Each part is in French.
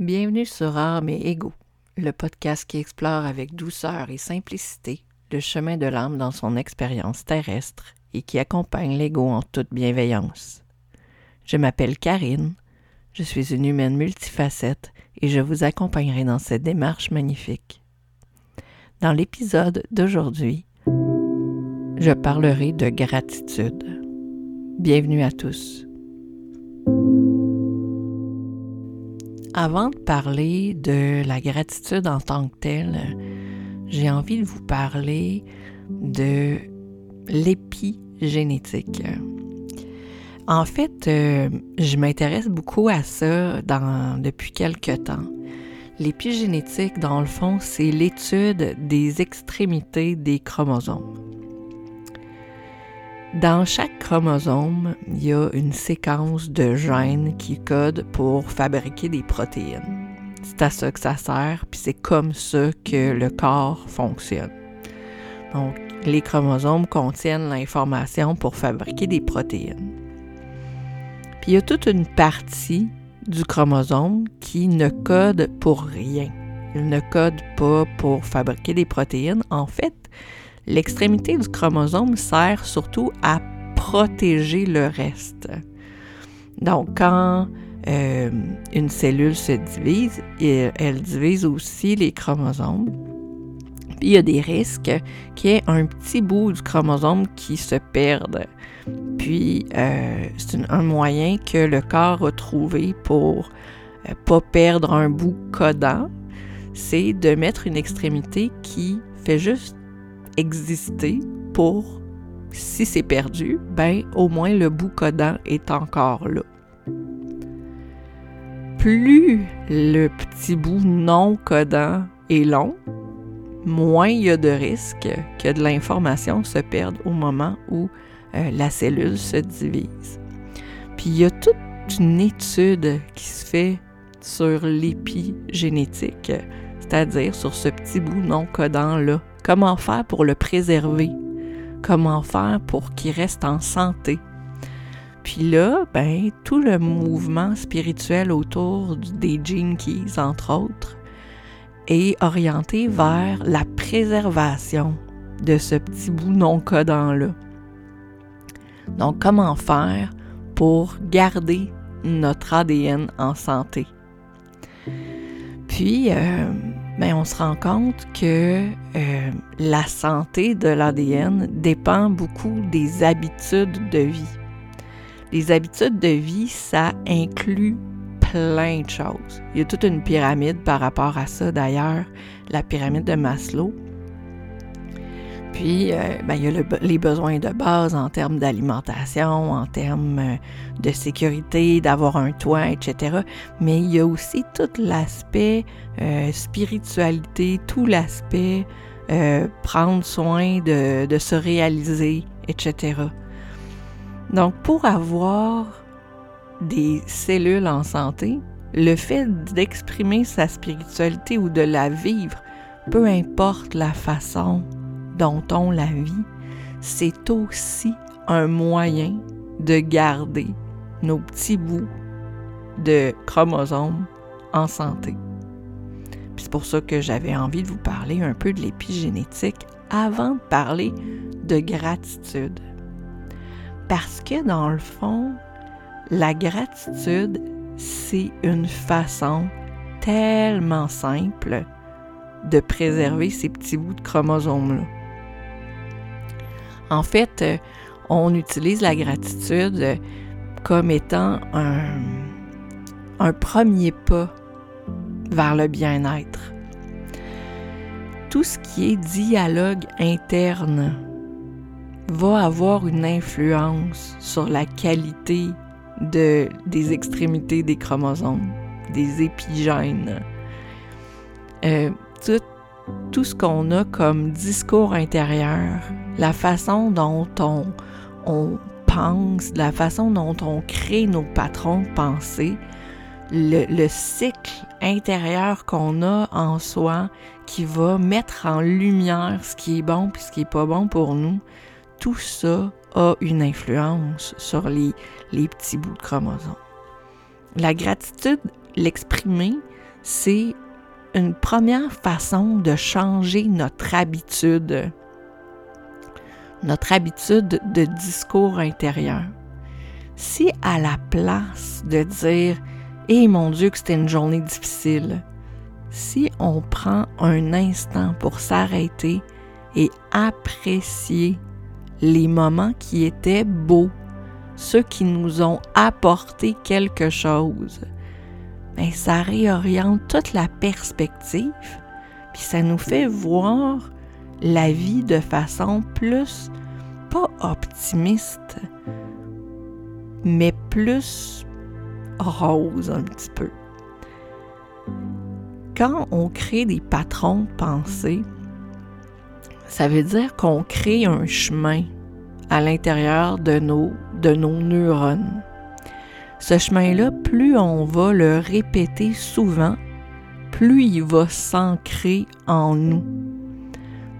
Bienvenue sur Âme et Ego, le podcast qui explore avec douceur et simplicité le chemin de l'âme dans son expérience terrestre et qui accompagne l'ego en toute bienveillance. Je m'appelle Karine, je suis une humaine multifacette et je vous accompagnerai dans cette démarche magnifique. Dans l'épisode d'aujourd'hui, je parlerai de gratitude. Bienvenue à tous. Avant de parler de la gratitude en tant que telle, j'ai envie de vous parler de l'épigénétique. En fait, euh, je m'intéresse beaucoup à ça depuis quelque temps. L'épigénétique, dans le fond, c'est l'étude des extrémités des chromosomes. Dans chaque chromosome, il y a une séquence de gènes qui codent pour fabriquer des protéines. C'est à ça que ça sert, puis c'est comme ça que le corps fonctionne. Donc, les chromosomes contiennent l'information pour fabriquer des protéines. Puis il y a toute une partie du chromosome qui ne code pour rien. Il ne code pas pour fabriquer des protéines. En fait, L'extrémité du chromosome sert surtout à protéger le reste. Donc, quand euh, une cellule se divise, elle divise aussi les chromosomes. Puis il y a des risques qu'il y ait un petit bout du chromosome qui se perde. Puis euh, c'est un moyen que le corps a trouvé pour euh, pas perdre un bout codant, c'est de mettre une extrémité qui fait juste exister pour, si c'est perdu, ben au moins le bout codant est encore là. Plus le petit bout non codant est long, moins il y a de risques que de l'information se perde au moment où euh, la cellule se divise. Puis il y a toute une étude qui se fait sur l'épigénétique, c'est-à-dire sur ce petit bout non codant-là Comment faire pour le préserver? Comment faire pour qu'il reste en santé? Puis là, ben, tout le mouvement spirituel autour des Keys, entre autres, est orienté vers la préservation de ce petit bout non codant-là. Donc, comment faire pour garder notre ADN en santé? Puis, euh, ben, on se rend compte que euh, la santé de l'ADN dépend beaucoup des habitudes de vie. Les habitudes de vie, ça inclut plein de choses. Il y a toute une pyramide par rapport à ça d'ailleurs, la pyramide de Maslow. Puis, euh, ben, il y a les besoins de base en termes d'alimentation, en termes euh, de sécurité, d'avoir un toit, etc. Mais il y a aussi tout l'aspect euh, spiritualité, tout l'aspect prendre soin de, de se réaliser, etc. Donc, pour avoir des cellules en santé, le fait d'exprimer sa spiritualité ou de la vivre, peu importe la façon dont on la vit, c'est aussi un moyen de garder nos petits bouts de chromosomes en santé. C'est pour ça que j'avais envie de vous parler un peu de l'épigénétique avant de parler de gratitude. Parce que dans le fond, la gratitude, c'est une façon tellement simple de préserver ces petits bouts de chromosomes-là. En fait, euh, on utilise la gratitude euh, comme étant un, premier pas vers le bien-être. Tout ce qui est dialogue interne va avoir une influence sur la qualité de, des extrémités des chromosomes, des épigènes. Euh, tout ce qu'on a comme discours intérieur, la façon dont on, on pense, la façon dont on crée nos patrons de pensée, le, cycle intérieur qu'on a en soi qui va mettre en lumière ce qui est bon puis ce qui est pas bon pour nous, tout ça a une influence sur les, les petits bouts de chromosomes. La gratitude, l'exprimer, c'est une première façon de changer notre habitude, notre habitude de discours intérieur. Si à la place de dire Eh mon Dieu que c'était une journée difficile, si on prend un instant pour s'arrêter et apprécier les moments qui étaient beaux, ceux qui nous ont apporté quelque chose, mais ça réoriente toute la perspective, puis ça nous fait voir la vie de façon plus, pas optimiste, mais plus rose un petit peu. Quand on crée des patrons de pensée, ça veut dire qu'on crée un chemin à l'intérieur de nos, de nos neurones. Ce chemin-là, plus on va le répéter souvent, plus il va s'ancrer en nous.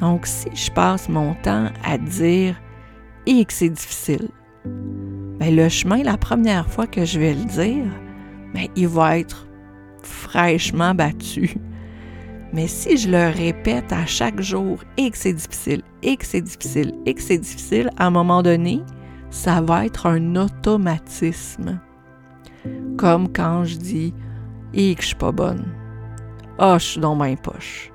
Donc, si je passe mon temps à dire et que c'est difficile, bien, le chemin, la première fois que je vais le dire, bien, il va être fraîchement battu. Mais si je le répète à chaque jour et que c'est difficile, et que c'est difficile, et que c'est difficile, à un moment donné, ça va être un automatisme. Comme quand je dis et que je suis pas bonne. Ah, oh, je suis dans ma poche.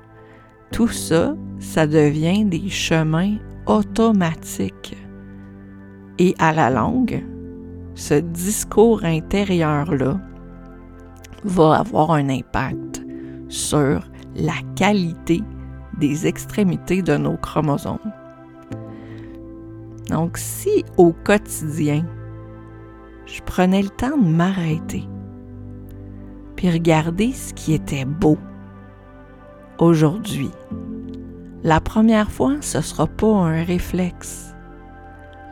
Tout ça, ça devient des chemins automatiques. Et à la longue, ce discours intérieur-là va avoir un impact sur la qualité des extrémités de nos chromosomes. Donc si au quotidien, je prenais le temps de m'arrêter, puis regarder ce qui était beau aujourd'hui. La première fois, ce ne sera pas un réflexe.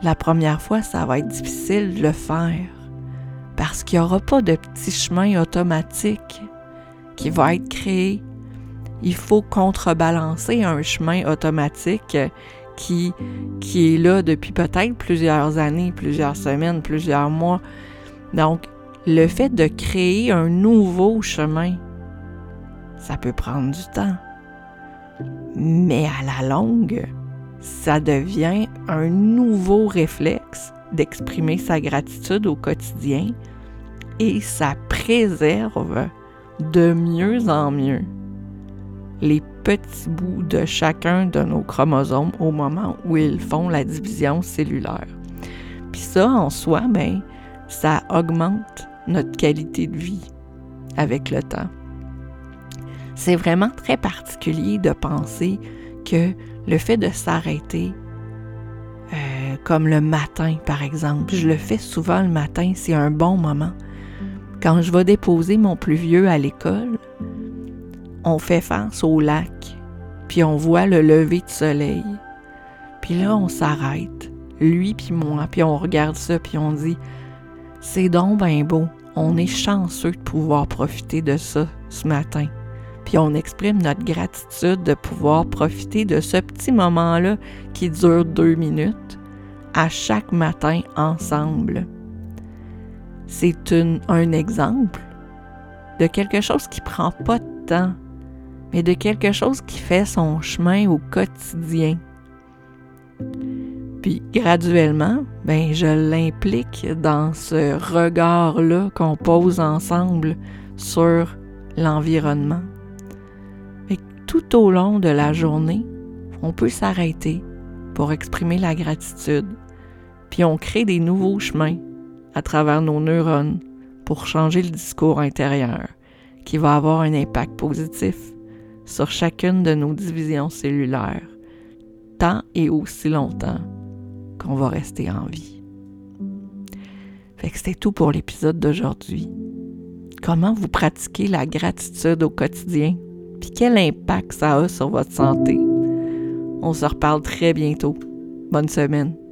La première fois, ça va être difficile de le faire parce qu'il n'y aura pas de petit chemin automatique qui va être créé. Il faut contrebalancer un chemin automatique qui, qui est là depuis peut-être plusieurs années, plusieurs semaines, plusieurs mois. Donc, le fait de créer un nouveau chemin, ça peut prendre du temps. Mais à la longue, ça devient un nouveau réflexe d'exprimer sa gratitude au quotidien et ça préserve de mieux en mieux les petits bouts de chacun de nos chromosomes au moment où ils font la division cellulaire. Puis ça, en soi, ben, ça augmente notre qualité de vie avec le temps. C'est vraiment très particulier de penser que le fait de s'arrêter, euh, comme le matin par exemple, je le fais souvent le matin, c'est un bon moment. Quand je vais déposer mon plus vieux à l'école, on fait face au lac, puis on voit le lever de soleil. Puis là, on s'arrête, lui puis moi, puis on regarde ça, puis on dit C'est donc bien beau, on est chanceux de pouvoir profiter de ça ce matin. Puis on exprime notre gratitude de pouvoir profiter de ce petit moment-là qui dure deux minutes à chaque matin ensemble. C'est un exemple de quelque chose qui prend pas de temps mais de quelque chose qui fait son chemin au quotidien. Puis graduellement, ben je l'implique dans ce regard-là qu'on pose ensemble sur l'environnement. Mais tout au long de la journée, on peut s'arrêter pour exprimer la gratitude, puis on crée des nouveaux chemins à travers nos neurones pour changer le discours intérieur qui va avoir un impact positif sur chacune de nos divisions cellulaires, tant et aussi longtemps qu'on va rester en vie. Fait que c'était tout pour l'épisode d'aujourd'hui. Comment vous pratiquez la gratitude au quotidien, puis quel impact ça a sur votre santé? On se reparle très bientôt. Bonne semaine.